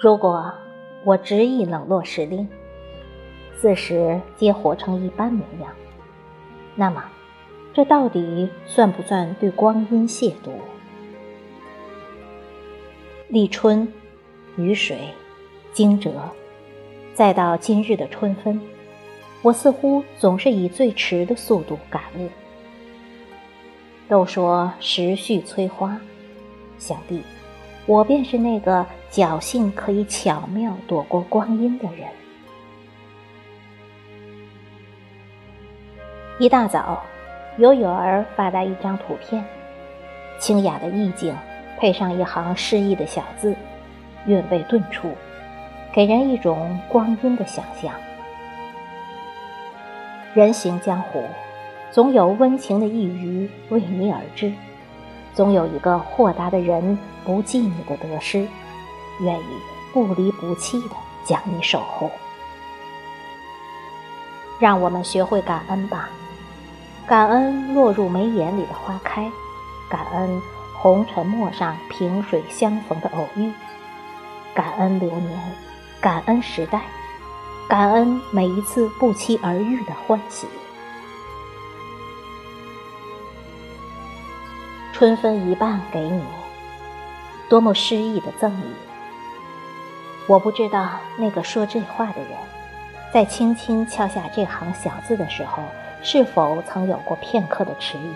如果我执意冷落时令，四时皆活成一般模样，那么，这到底算不算对光阴亵渎？立春、雨水、惊蛰，再到今日的春分，我似乎总是以最迟的速度感悟。都说时序催花，想必。我便是那个侥幸可以巧妙躲过光阴的人。一大早，有友儿发来一张图片，清雅的意境配上一行诗意的小字，韵味顿出，给人一种光阴的想象。人行江湖，总有温情的一隅为你而至。总有一个豁达的人，不计你的得失，愿意不离不弃的将你守护。让我们学会感恩吧，感恩落入眉眼里的花开，感恩红尘陌上萍水相逢的偶遇，感恩流年，感恩时代，感恩每一次不期而遇的欢喜。春分一半给你，多么诗意的赠礼！我不知道那个说这话的人，在轻轻敲下这行小字的时候，是否曾有过片刻的迟疑；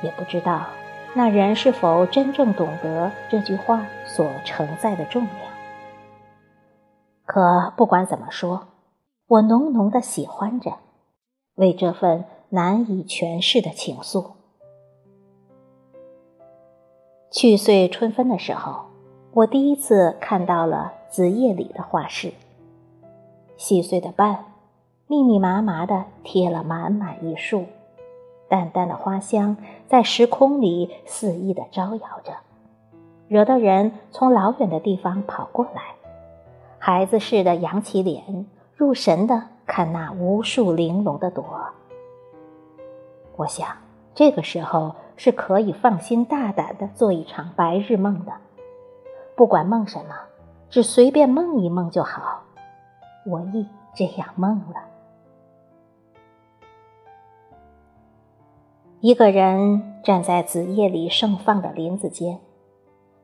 也不知道那人是否真正懂得这句话所承载的重量。可不管怎么说，我浓浓的喜欢着，为这份难以诠释的情愫。去岁春分的时候，我第一次看到了子夜里的画室。细碎的瓣，密密麻麻的贴了满满一树，淡淡的花香在时空里肆意的招摇着，惹得人从老远的地方跑过来，孩子似的扬起脸，入神的看那无数玲珑的朵。我想，这个时候。是可以放心大胆的做一场白日梦的，不管梦什么，只随便梦一梦就好。我亦这样梦了。一个人站在子夜里盛放的林子间，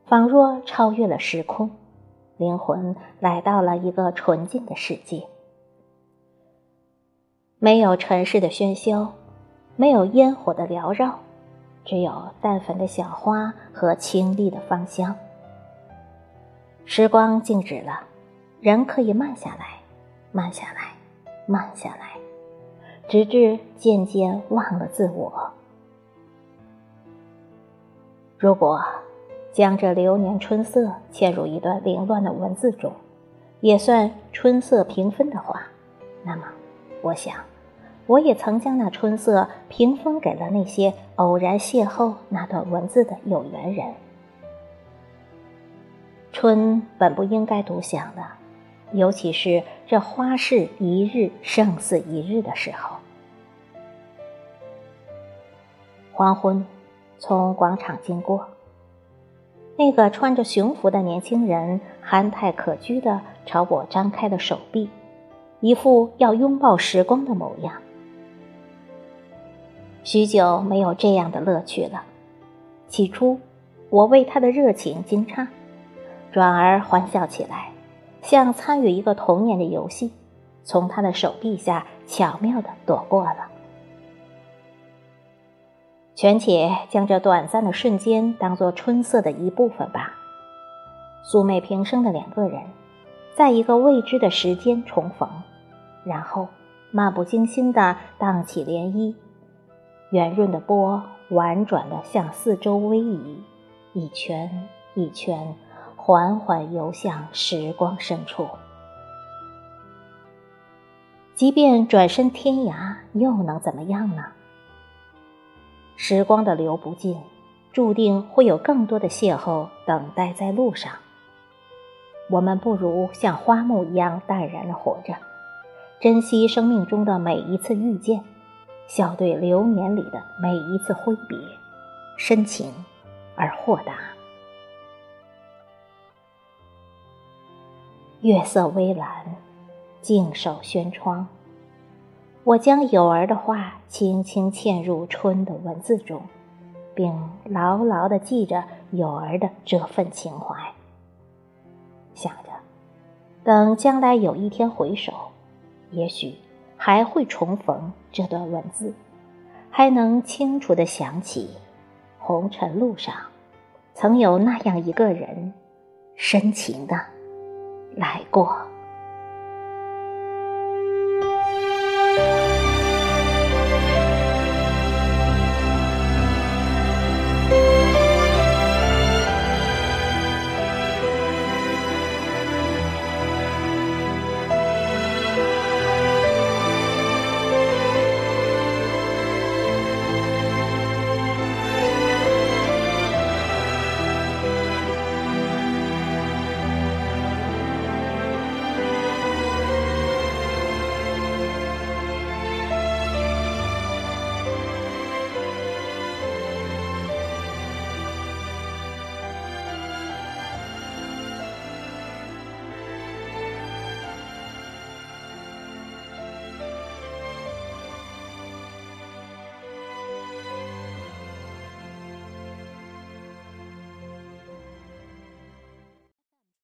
仿若超越了时空，灵魂来到了一个纯净的世界，没有尘世的喧嚣，没有烟火的缭绕。只有淡粉的小花和清丽的芳香。时光静止了，人可以慢下来，慢下来，慢下来，直至渐渐忘了自我。如果将这流年春色嵌入一段凌乱的文字中，也算春色平分的话，那么，我想。我也曾将那春色平分给了那些偶然邂逅那段文字的有缘人。春本不应该独享的，尤其是这花市一日胜似一日的时候。黄昏，从广场经过，那个穿着熊服的年轻人憨态可掬的朝我张开了手臂，一副要拥抱时光的模样。许久没有这样的乐趣了。起初，我为他的热情惊诧，转而欢笑起来，像参与一个童年的游戏，从他的手臂下巧妙地躲过了。权且将这短暂的瞬间当作春色的一部分吧。素昧平生的两个人，在一个未知的时间重逢，然后漫不经心地荡起涟漪。圆润的波婉转地向四周微移，一圈一圈，缓缓游向时光深处。即便转身天涯，又能怎么样呢？时光的流不尽，注定会有更多的邂逅等待在路上。我们不如像花木一样淡然的活着，珍惜生命中的每一次遇见。笑对流年里的每一次挥别，深情而豁达。月色微蓝，静守轩窗。我将友儿的话轻轻嵌入春的文字中，并牢牢地记着友儿的这份情怀。想着，等将来有一天回首，也许还会重逢这段文字，还能清楚地想起红尘路上曾有那样一个人，深情的来过。